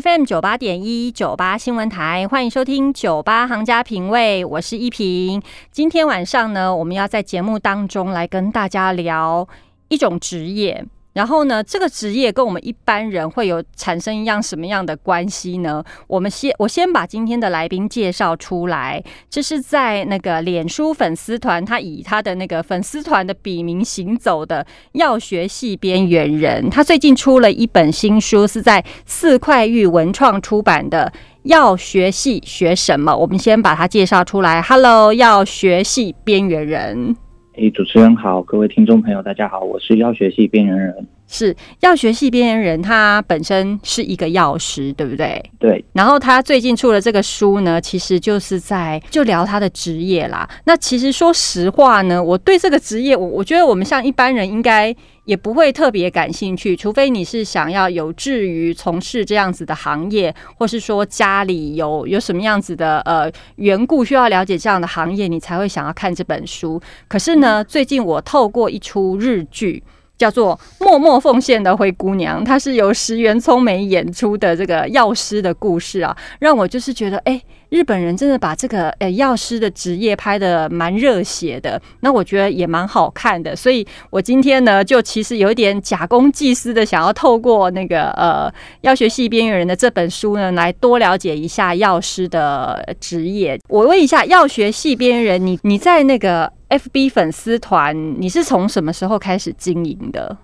FM 九八点一九八新闻台，欢迎收听九八行家品味，我是依萍。今天晚上呢，我们要在节目当中来跟大家聊一种职业。然后呢，这个职业跟我们一般人会有产生一样什么样的关系呢？我们先我先把今天的来宾介绍出来。这是在那个脸书粉丝团，他以他的那个粉丝团的笔名行走的药学系边缘人。他最近出了一本新书，是在四块玉文创出版的《药学系学什么》。我们先把他介绍出来。Hello，药学系边缘人。诶，主持人好，各位听众朋友，大家好，我是药学系边缘人。是药学系边缘人，他本身是一个药师，对不对？对。然后他最近出了这个书呢，其实就是在就聊他的职业啦。那其实说实话呢，我对这个职业，我我觉得我们像一般人应该也不会特别感兴趣，除非你是想要有志于从事这样子的行业，或是说家里有有什么样子的呃缘故需要了解这样的行业，你才会想要看这本书。可是呢，最近我透过一出日剧。叫做默默奉献的灰姑娘，她是由石原聪美演出的这个药师的故事啊，让我就是觉得，哎，日本人真的把这个呃药师的职业拍的蛮热血的，那我觉得也蛮好看的，所以我今天呢，就其实有一点假公济私的，想要透过那个呃药学系边缘人的这本书呢，来多了解一下药师的职业。我问一下，药学系边缘人，你你在那个。F B 粉丝团，你是从什么时候开始经营的？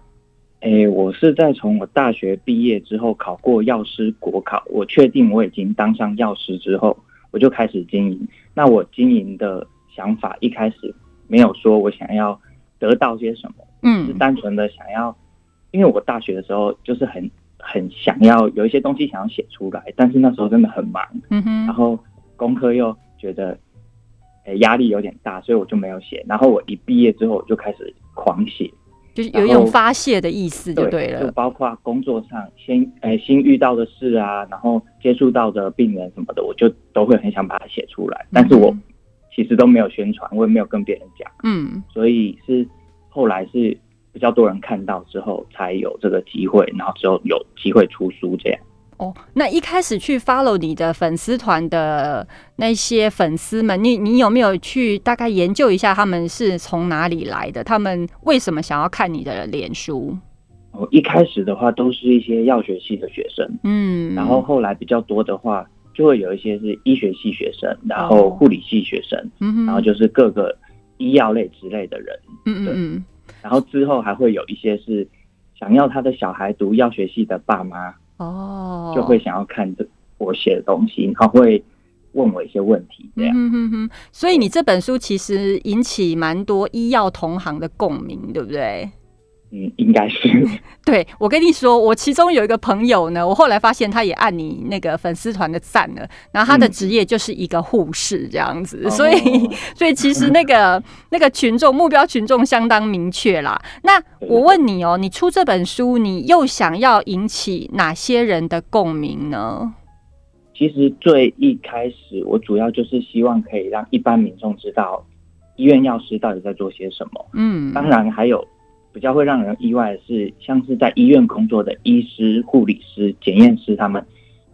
哎，我是在从我大学毕业之后考过药师国考，我确定我已经当上药师之后，我就开始经营。那我经营的想法一开始没有说我想要得到些什么，嗯，是单纯的想要，因为我大学的时候就是很很想要有一些东西想要写出来，但是那时候真的很忙，嗯哼，然后功课又觉得。压力有点大，所以我就没有写。然后我一毕业之后，我就开始狂写，就是有一种发泄的意思，就对了。就包括工作上先诶新遇到的事啊，然后接触到的病人什么的，我就都会很想把它写出来。但是我其实都没有宣传，我也没有跟别人讲。嗯，所以是后来是比较多人看到之后，才有这个机会，然后之后有机会出书这样。哦，那一开始去 follow 你的粉丝团的那些粉丝们，你你有没有去大概研究一下他们是从哪里来的？他们为什么想要看你的脸书？哦，一开始的话都是一些药学系的学生，嗯，然后后来比较多的话，就会有一些是医学系学生，然后护理系学生，嗯然后就是各个医药类之类的人，嗯嗯嗯，然后之后还会有一些是想要他的小孩读药学系的爸妈。哦，就会想要看这我写的东西，然后会问我一些问题，这样。所以你这本书其实引起蛮多医药同行的共鸣，对不对？嗯，应该是。对，我跟你说，我其中有一个朋友呢，我后来发现他也按你那个粉丝团的赞了，然后他的职业就是一个护士这样子，所以，所以其实那个那个群众目标群众相当明确啦。那我问你哦，你出这本书，你又想要引起哪些人的共鸣呢？其实最一开始，我主要就是希望可以让一般民众知道医院药师到底在做些什么。嗯，当然还有。比较会让人意外的是，像是在医院工作的医师、护理师、检验师，他们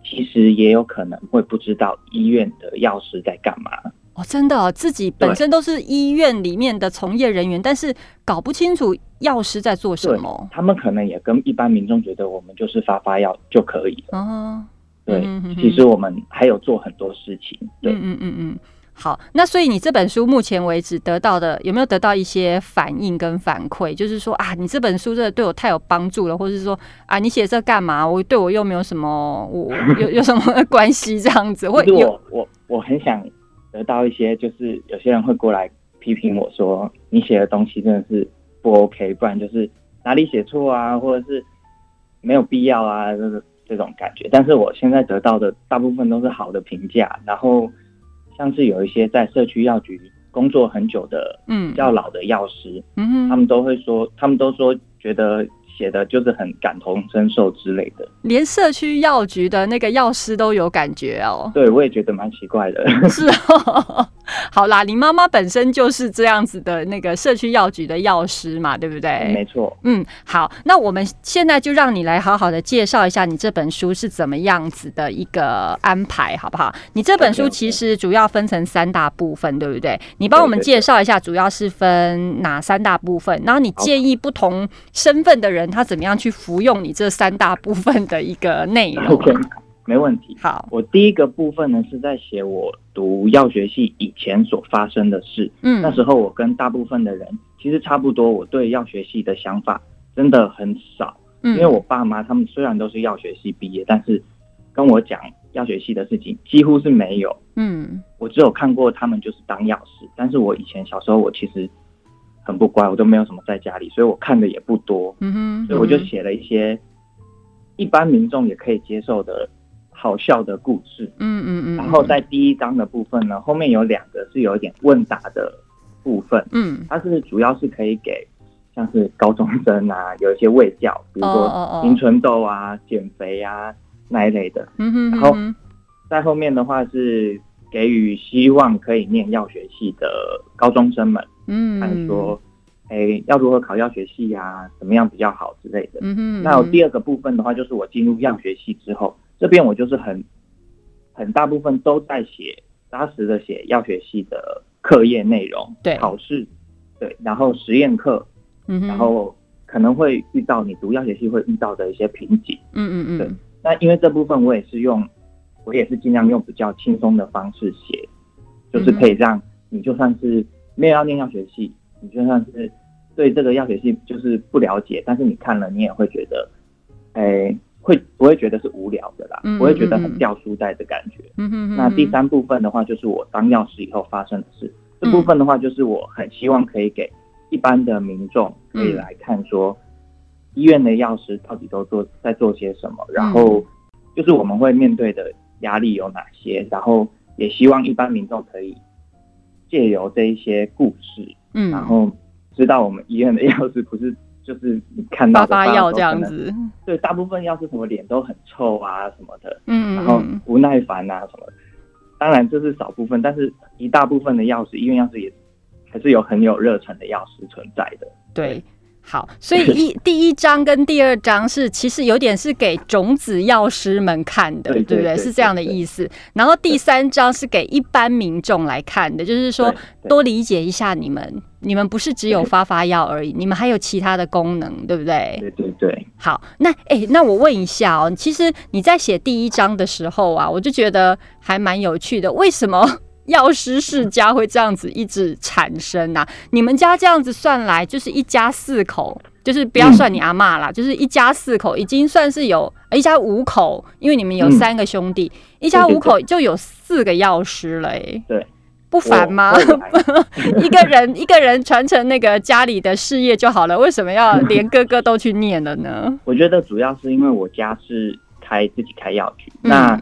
其实也有可能会不知道医院的药师在干嘛。哦，真的，自己本身都是医院里面的从业人员，但是搞不清楚药师在做什么。他们可能也跟一般民众觉得我们就是发发药就可以了。哦，对，其实我们还有做很多事情。对，嗯嗯嗯。好，那所以你这本书目前为止得到的有没有得到一些反应跟反馈？就是说啊，你这本书真的对我太有帮助了，或者是说啊，你写这干嘛？我对我又没有什么，我有有什么 关系这样子？或者我我我很想得到一些，就是有些人会过来批评我说，你写的东西真的是不 OK，不然就是哪里写错啊，或者是没有必要啊，就是这种感觉。但是我现在得到的大部分都是好的评价，然后。像是有一些在社区药局工作很久的，嗯，比较老的药师，嗯他们都会说，他们都说觉得写写的就是很感同身受之类的。连社区药局的那个药师都有感觉哦。对，我也觉得蛮奇怪的。是哦，好啦，你妈妈本身就是这样子的那个社区药局的药师嘛，对不对？没错。嗯，好，那我们现在就让你来好好的介绍一下你这本书是怎么样子的一个安排，好不好？你这本书其实主要分成三大部分，对不对？你帮我们介绍一下，主要是分哪三大部分？然后你建议不同身份的人他怎么样去服用你这三大部分的一个内容？OK，没问题。好，我第一个部分呢是在写我读药学系以前所发生的事。嗯，那时候我跟大部分的人其实差不多，我对药学系的想法真的很少。嗯，因为我爸妈他们虽然都是药学系毕业，但是跟我讲药学系的事情几乎是没有。嗯，我只有看过他们就是当药师，但是我以前小时候我其实。很不乖，我都没有什么在家里，所以我看的也不多。嗯哼，所以我就写了一些一般民众也可以接受的好笑的故事。嗯嗯嗯。然后在第一章的部分呢，后面有两个是有一点问答的部分。嗯，它是主要是可以给像是高中生啊，有一些喂教，比如说青春痘啊、减肥啊那一类的。嗯哼。然后在后面的话是给予希望可以念药学系的高中生们。嗯，看说，哎，要如何考药学系呀？怎么样比较好之类的。嗯哼。那第二个部分的话，就是我进入药学系之后，这边我就是很很大部分都在写扎实的写药学系的课业内容，对，考试，对，然后实验课，嗯然后可能会遇到你读药学系会遇到的一些瓶颈。嗯嗯嗯。对，那因为这部分我也是用，我也是尽量用比较轻松的方式写，就是可以让你就算是。没有要念药学系，你就算是对这个药学系就是不了解，但是你看了你也会觉得，哎，会不会觉得是无聊的啦？不会觉得很掉书袋的感觉。那第三部分的话，就是我当药师以后发生的事。这部分的话，就是我很希望可以给一般的民众可以来看，说医院的药师到底都做在做些什么，然后就是我们会面对的压力有哪些，然后也希望一般民众可以。借由这一些故事，嗯，然后知道我们医院的药师不是就是你看到的发药这样子，对，大部分药师什么脸都很臭啊什么的，嗯，然后不耐烦啊什么，当然这是少部分，但是一大部分的药师，医院药师也还是有很有热忱的药师存在的，对。好，所以一第一章跟第二章是其实有点是给种子药师们看的，对不对？是这样的意思。然后第三章是给一般民众来看的，就是说多理解一下你们，你们不是只有发发药而已，你们还有其他的功能，对不对？对对对。好，那哎，那我问一下哦，其实你在写第一章的时候啊，我就觉得还蛮有趣的，为什么？药师世家会这样子一直产生呐？你们家这样子算来，就是一家四口，就是不要算你阿妈啦，就是一家四口已经算是有一家五口，因为你们有三个兄弟，一家五口就有四个药师了，哎，对，不烦吗？一个人一个人传承那个家里的事业就好了，为什么要连哥哥都去念了呢？我觉得主要是因为我家是开自己开药局，那。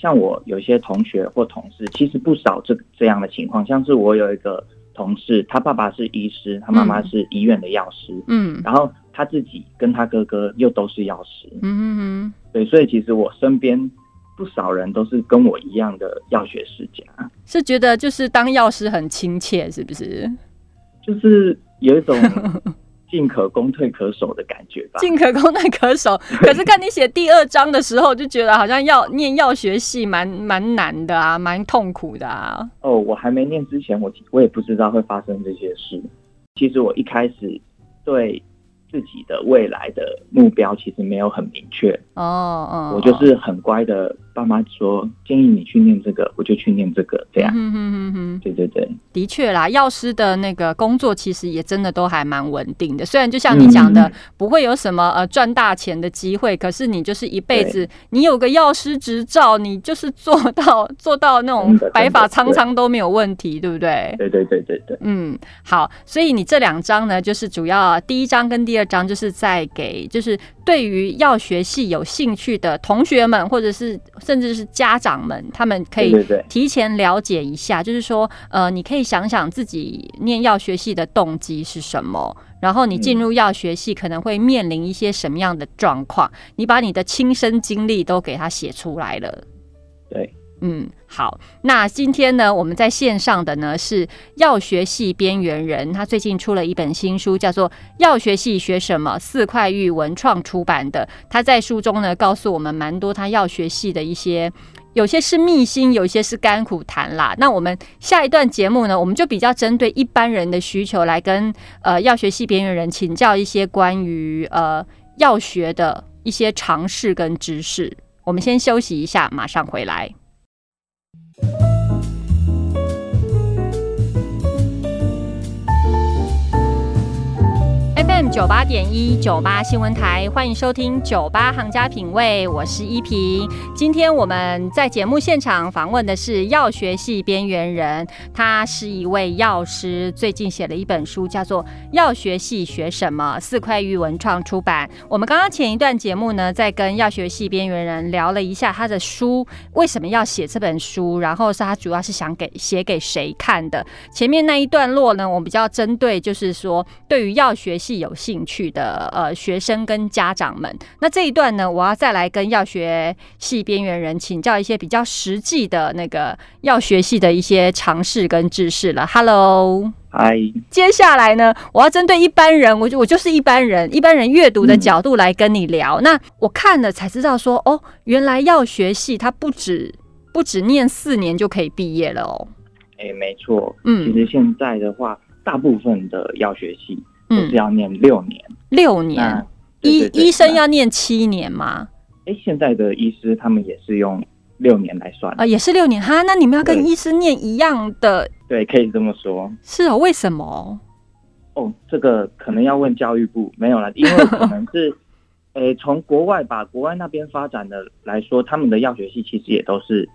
像我有些同学或同事，其实不少这这样的情况。像是我有一个同事，他爸爸是医师，他妈妈是医院的药师，嗯，然后他自己跟他哥哥又都是药师，嗯对，所以其实我身边不少人都是跟我一样的药学世家，是觉得就是当药师很亲切，是不是？就是有一种。进可攻退可守的感觉吧。进可攻退可守，可是看你写第二章的时候，就觉得好像要念药学系蛮蛮难的啊，蛮痛苦的啊。哦，我还没念之前，我我也不知道会发生这些事。其实我一开始对。自己的未来的目标其实没有很明确哦哦，我就是很乖的，爸妈说建议你去念这个，我就去念这个，这样。嗯哼哼哼，对对对，的确啦，药师的那个工作其实也真的都还蛮稳定的，虽然就像你讲的，不会有什么呃赚大钱的机会，可是你就是一辈子，你有个药师执照，你就是做到 做到那种白发苍苍都没有问题，对不对？对对对对对，嗯，好，所以你这两章呢，就是主要第一章跟第二。章就是在给，就是对于药学系有兴趣的同学们，或者是甚至是家长们，他们可以提前了解一下，就是说，呃，你可以想想自己念药学系的动机是什么。然后你进入药学系可能会面临一些什么样的状况，你把你的亲身经历都给他写出来了。对，嗯，好，那今天呢，我们在线上的呢是药学系边缘人，他最近出了一本新书，叫做《药学系学什么》，四块玉文创出版的。他在书中呢，告诉我们蛮多他药学系的一些。有些是秘辛，有些是甘苦谈啦。那我们下一段节目呢，我们就比较针对一般人的需求来跟呃药学系边缘人请教一些关于呃药学的一些常识跟知识。我们先休息一下，马上回来。FM 九八点一九八新闻台，欢迎收听九八行家品味，我是依萍。今天我们在节目现场访问的是药学系边缘人，他是一位药师，最近写了一本书，叫做《药学系学什么》，四块玉文创出版。我们刚刚前一段节目呢，在跟药学系边缘人聊了一下他的书为什么要写这本书，然后是他主要是想给写给谁看的。前面那一段落呢，我比较针对就是说对于药学系。有兴趣的呃学生跟家长们，那这一段呢，我要再来跟药学系边缘人请教一些比较实际的那个药学系的一些常识跟知识了。Hello，嗨，接下来呢，我要针对一般人，我就我就是一般人，一般人阅读的角度来跟你聊。那我看了才知道说，哦，原来药学系它不止不止念四年就可以毕业了哦。哎，没错，嗯，其实现在的话，大部分的药学系。是要念六年，六年医医生要念七年吗？哎，现在的医师他们也是用六年来算啊，也是六年哈。那你们要跟医师念一样的？对，可以这么说。是哦，为什么？哦，这个可能要问教育部，没有了，因为 可能是，诶，从国外吧国外那边发展的来说，他们的药学系其实也都是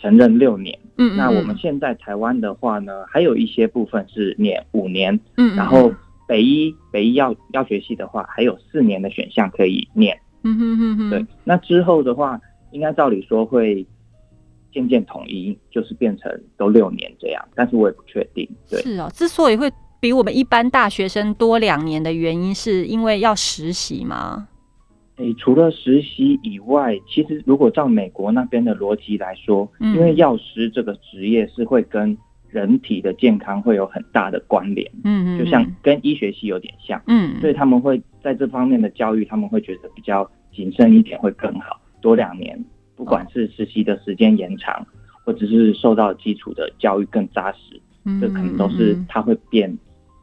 承认六年。嗯，那我们现在台湾的话呢，还有一些部分是念五年。嗯，然后。北医北医药药学系的话，还有四年的选项可以念。嗯哼哼哼。对，那之后的话，应该照理说会渐渐统一，就是变成都六年这样。但是我也不确定。对，是哦。之所以会比我们一般大学生多两年的原因，是因为要实习吗？诶，除了实习以外，其实如果照美国那边的逻辑来说，因为药师这个职业是会跟人体的健康会有很大的关联，嗯嗯，就像跟医学系有点像，嗯，所以他们会在这方面的教育，他们会觉得比较谨慎一点会更好，多两年，不管是实习的时间延长，或者是受到基础的教育更扎实，这可能都是他会变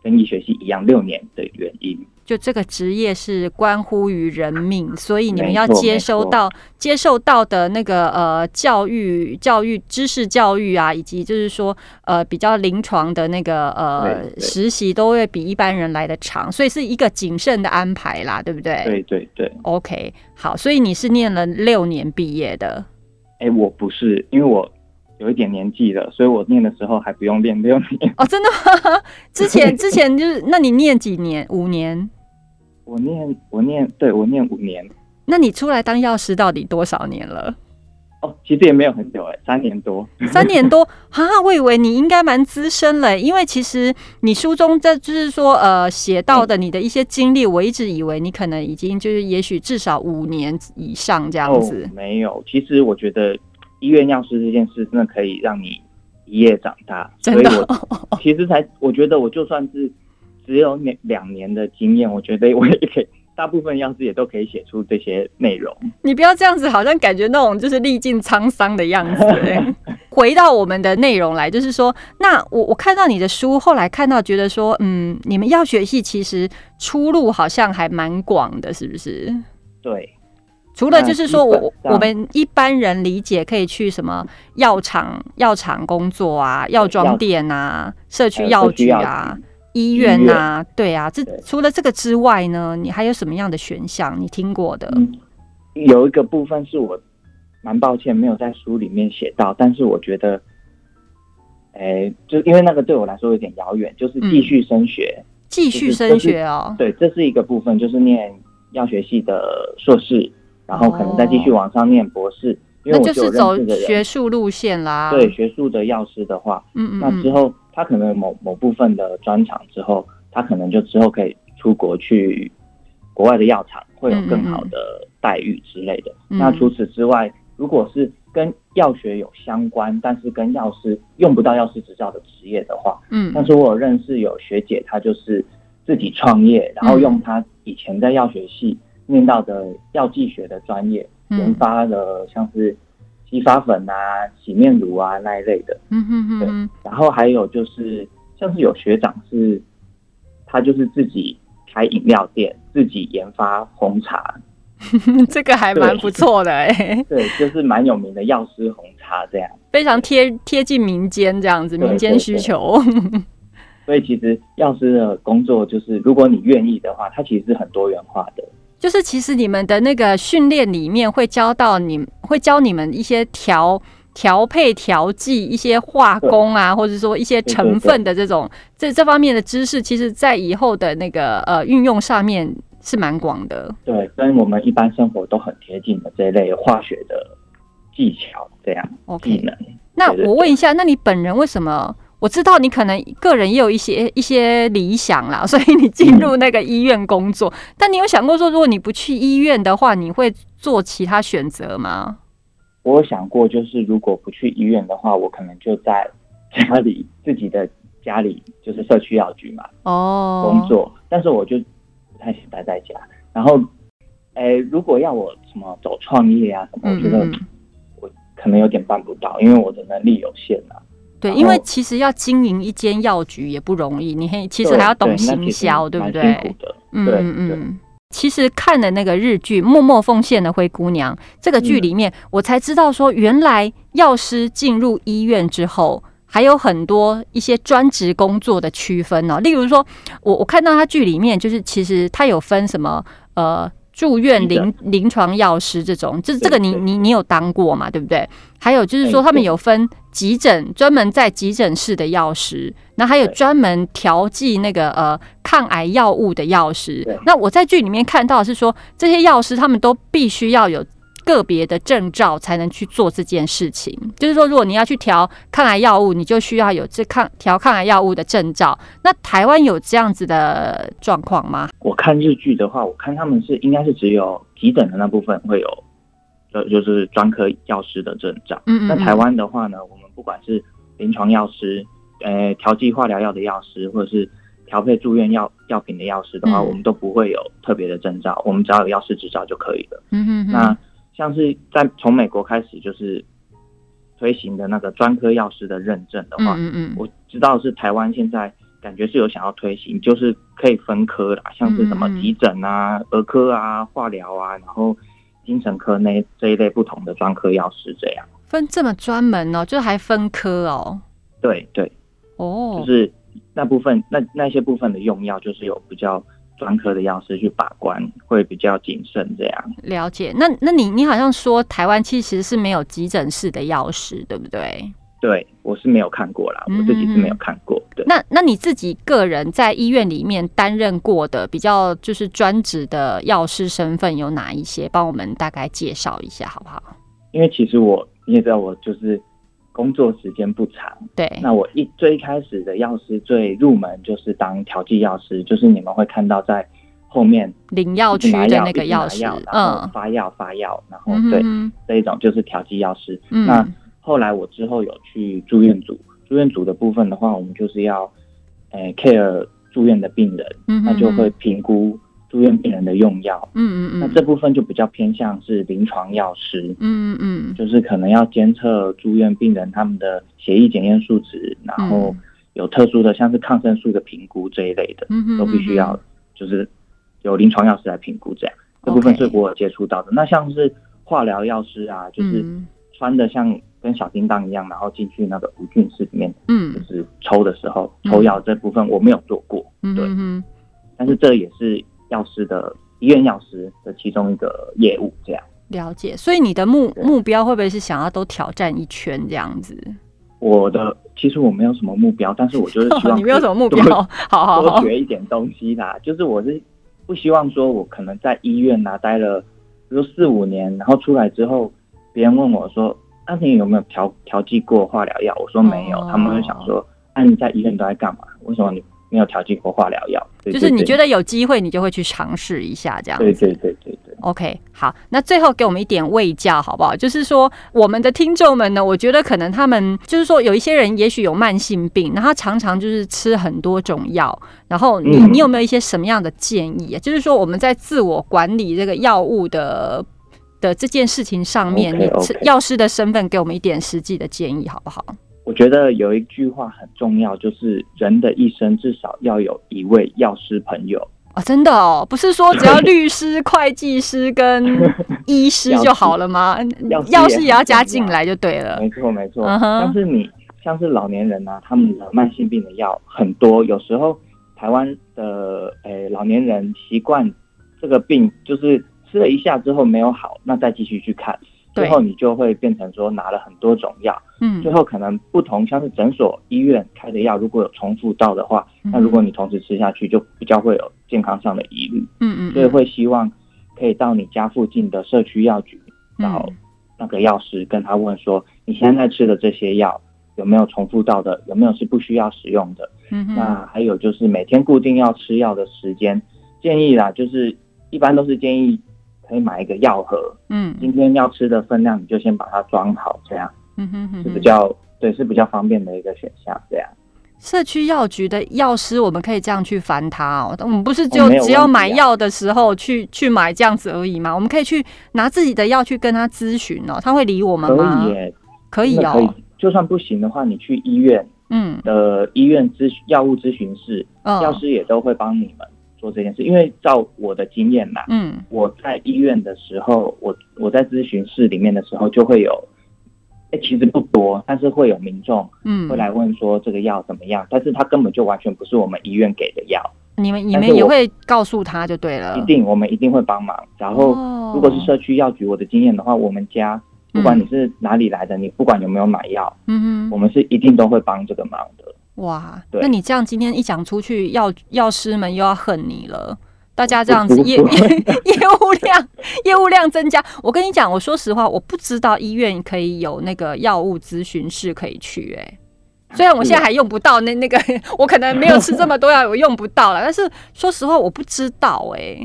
跟医学系一样六年的原因。就这个职业是关乎于人命，所以你们要接收到接受到的那个呃教育、教育知识教育啊，以及就是说呃比较临床的那个呃实习，都会比一般人来的长，所以是一个谨慎的安排啦，对不对？对对对。OK，好，所以你是念了六年毕业的。哎，我不是，因为我有一点年纪了，所以我念的时候还不用练六年。哦，真的吗？之前之前就是，那你念几年？五年？我念我念，对我念五年。那你出来当药师到底多少年了？哦，其实也没有很久哎，三年多。三年多哈 哈，我以为你应该蛮资深了，因为其实你书中这就是说呃写到的你的一些经历，我一直以为你可能已经就是也许至少五年以上这样子。没有，其实我觉得医院药师这件事真的可以让你一夜长大。真的，其实才我觉得我就算是。只有两两年的经验，我觉得我也可以，大部分药师也都可以写出这些内容。你不要这样子，好像感觉那种就是历尽沧桑的样子。回到我们的内容来，就是说，那我我看到你的书，后来看到觉得说，嗯，你们药学系其实出路好像还蛮广的，是不是？对。除了就是说我我们一般人理解可以去什么药厂药厂工作啊，药妆店啊，社区药局啊。医院呐，对啊，这除了这个之外呢，你还有什么样的选项？你听过的？有一个部分是我蛮抱歉没有在书里面写到，但是我觉得，哎，就因为那个对我来说有点遥远，就是继续升学，继续升学哦。对，这是一个部分，就是念药学系的硕士，然后可能再继续往上念博士。那就是走学术路线啦。对学术的药师的话，嗯嗯，那之后他可能某某部分的专长之后，他可能就之后可以出国去国外的药厂，会有更好的待遇之类的。那除此之外，如果是跟药学有相关，但是跟药师用不到药师执照的职业的话，嗯，但是我有认识有学姐，她就是自己创业，然后用她以前在药学系念到的药剂学的专业，研发了像是洗发粉啊、洗面乳啊那一类的，嗯哼哼，对。然后还有就是像是有学长是，他就是自己开饮料店，自己研发红茶。这个还蛮不错的哎，对，就是蛮有名的药师红茶这样，非常贴贴近民间这样子，民间需求。所以其实药师的工作就是，如果你愿意的话，它其实是很多元化的。就是其实你们的那个训练里面会教到你，会教你们一些调调配、调剂一些化工啊，或者说一些成分的这种这这方面的知识，其实在以后的那个呃运用上面。是蛮广的，对，跟我们一般生活都很贴近的这一类化学的技巧，这样技能。那我问一下，那你本人为什么？我知道你可能个人也有一些一些理想啦，所以你进入那个医院工作。但你有想过说，如果你不去医院的话，你会做其他选择吗？我有想过，就是如果不去医院的话，我可能就在家里自己的家里，就是社区药局嘛，哦，工作。但是我就。不太想待在家，然后，哎，如果要我什么走创业啊什么，我觉得我可能有点办不到，因为我的能力有限啊。对，因为其实要经营一间药局也不容易，你其实还要懂行销，对不对？嗯嗯嗯。其实看了那个日剧《默默奉献的灰姑娘》这个剧里面，我才知道说，原来药师进入医院之后。还有很多一些专职工作的区分哦，例如说，我我看到他剧里面，就是其实他有分什么呃住院临临床药师这种，这这个你你你有当过嘛？对不对？还有就是说，他们有分急诊专门在急诊室的药师，那还有专门调剂那个呃抗癌药物的药师。那我在剧里面看到是说，这些药师他们都必须要有。个别的证照才能去做这件事情，就是说，如果你要去调抗癌药物，你就需要有这抗调抗癌药物的证照。那台湾有这样子的状况吗？我看日剧的话，我看他们是应该是只有急诊的那部分会有，呃，就是专科药师的证照。嗯嗯。那台湾的话呢，我们不管是临床药师，呃，调剂化疗药的药师，或者是调配住院药药品的药师的话，我们都不会有特别的证照，我们只要有药师执照就可以了。嗯嗯。那像是在从美国开始就是推行的那个专科药师的认证的话，嗯嗯，我知道是台湾现在感觉是有想要推行，就是可以分科啦，像是什么急诊啊、儿科啊、化疗啊，然后精神科那这一类不同的专科药师这样分这么专门哦，就还分科哦？对对，哦，就是那部分那那些部分的用药就是有比较。专科的药师去把关会比较谨慎，这样了解。那那你你好像说台湾其实是没有急诊室的药师，对不对？对，我是没有看过啦，我自己是没有看过。对，那那你自己个人在医院里面担任过的比较就是专职的药师身份有哪一些？帮我们大概介绍一下好不好？因为其实我你也知道，我就是。工作时间不长，对。那我一最一开始的药师最入门就是当调剂药师，就是你们会看到在后面领药区的那个药师，嗯，发药发药，然后对这一种就是调剂药师。那后来我之后有去住院组，住院组的部分的话，我们就是要诶 care 住院的病人，那就会评估。住院病人的用药，嗯嗯嗯，那这部分就比较偏向是临床药师，嗯嗯嗯，就是可能要监测住院病人他们的血液检验数值，然后有特殊的像是抗生素的评估这一类的，都必须要就是有临床药师来评估这样。这部分是我有接触到的。那像是化疗药师啊，就是穿的像跟小叮当一样，然后进去那个无菌室里面，嗯，就是抽的时候抽药这部分我没有做过，对，但是这也是。药师的医院药师的其中一个业务，这样了解。所以你的目目标会不会是想要都挑战一圈这样子？我的其实我没有什么目标，但是我就是希 望你没有什么目标，好好多学一点东西啦。就是我是不希望说我可能在医院啊待了，比如四五年，然后出来之后，别人问我说：“阿婷有没有调调剂过化疗药？”我说没有。他们会想说：“那你在医院都在干嘛？为什么你没有调剂过化疗药。就是你觉得？有机会，你就会去尝试一下这样。对对对对对。OK，好，那最后给我们一点味教好不好？就是说，我们的听众们呢，我觉得可能他们就是说，有一些人也许有慢性病，然后他常常就是吃很多种药，然后你、嗯你有没有一些什么样的建议啊？就是说我们在自我管理这个药物的的这件事情上面你是药师的身份给我们一点实际的建议好不好？我觉得有一句话很重要，就是人的一生至少要有一位药师朋友。哦，真的哦，不是说只要 律师、会计师跟 医师就好了吗？药师也要加进来就对了。没错没错，嗯哼像是你像是老年人啊，他们的慢性病的药很多，有时候台湾的诶、老年人习惯这个病就是吃了一下之后没有好，那再继续去看，最后你就会变成说拿了很多种药，嗯。最后可能不同像是诊所、医院开的药如果有重复到的话，嗯那如果你同时吃下去，就比较会有健康上的疑虑，嗯嗯，所以会希望可以到你家附近的社区药局找嗯那个药师，跟他问说，你现在在吃的这些药有没有重复到的，有没有是不需要使用的？嗯哼。那还有就是每天固定要吃药的时间，建议啦，就是一般都是建议可以买一个药盒，嗯今天要吃的分量你就先把它装好，这样嗯哼哼是比，较对，是比较方便的一个选项，这样。社区药局的药师，我们可以这样去烦他哦。我们不是就只要买药的时候去去买这样子而已吗？我们可以去拿自己的药去跟他咨询哦，他会理我们可吗？以耶，可以真的可以哦，。就算不行的话，你去医院嗯的医院咨询药物咨询室，嗯药师也都会帮你们做这件事。因为照我的经验嘛，嗯我在医院的时候，我我在咨询室里面的时候，就会有，哎、其实不多，但是会有民众嗯会，来问说这个药怎么样，但是他根本就完全不是我们医院给的药，你们你们也会告诉他就对了一。定我们一定会帮忙。然后哦如果是社区药局，我的经验的话，我们家不管你是哪里来的，你不管有没有买药，嗯哼，我们是一定都会帮这个忙的。哇，那你这样今天一讲出去，药药师们又要恨你了。大家这样子业业 业务量业务量增加，我跟你讲，我说实话，我不知道医院可以有那个药物咨询室可以去、欸，虽然我现在还用不到那那个，我可能没有吃这么多药，我用不到了。但是说实话，我不知道哎、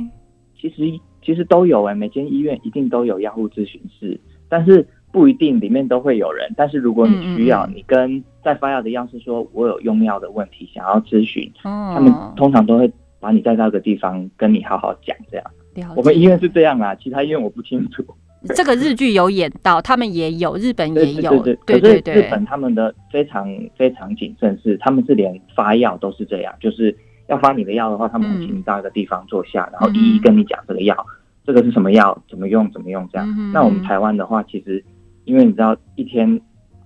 其实其实都有哎、每间医院一定都有药物咨询室，但是不一定里面都会有人。但是如果你需要，嗯嗯嗯你跟在发药的药师说，我有用药的问题想要咨询，哦，他们通常都会把你带到一个地方跟你好好讲。这样，我们医院是这样啊，其他医院我不清楚。这个日剧有演到，他们也有，日本也有，对对可是对日本他们的非常非常谨慎，是他们是连发药都是这样，就是要发你的药的话，他们会请你到一个地方坐下，然后一一跟你讲这个药，这个是什么药，怎么用，怎么用这样。嗯那我们台湾的话，其实因为你知道一天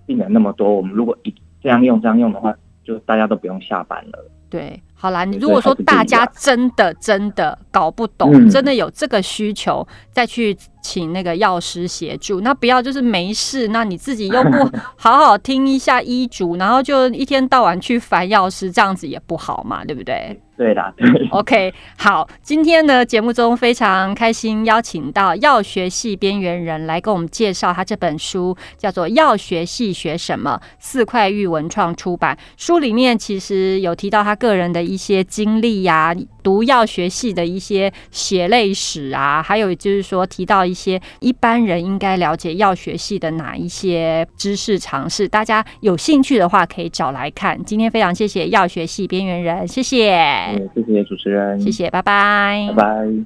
病人那么多，我们如果一这样用这样用的话，就大家都不用下班了。对，好啦，你如果说大家真的真的搞不懂，嗯真的有这个需求，再去请那个药师协助，那不要就是没事，那你自己又不 好好听一下医嘱，然后就一天到晚去烦药师，这样子也不好嘛，对不对？对的，对，OK，好，今天呢节目中非常开心邀请到药学系边缘人来跟我们介绍他这本书，叫做《药学系学什么》，四块玉文创出版。书里面其实有提到他个人的一些经历呀、读药学系的一些血泪史啊，还有就是说提到一些一般人应该了解药学系的哪一些知识常识，大家有兴趣的话可以找来看。今天非常谢谢药学系边缘人，谢谢。嗯谢谢主持人，谢谢，拜拜，拜拜。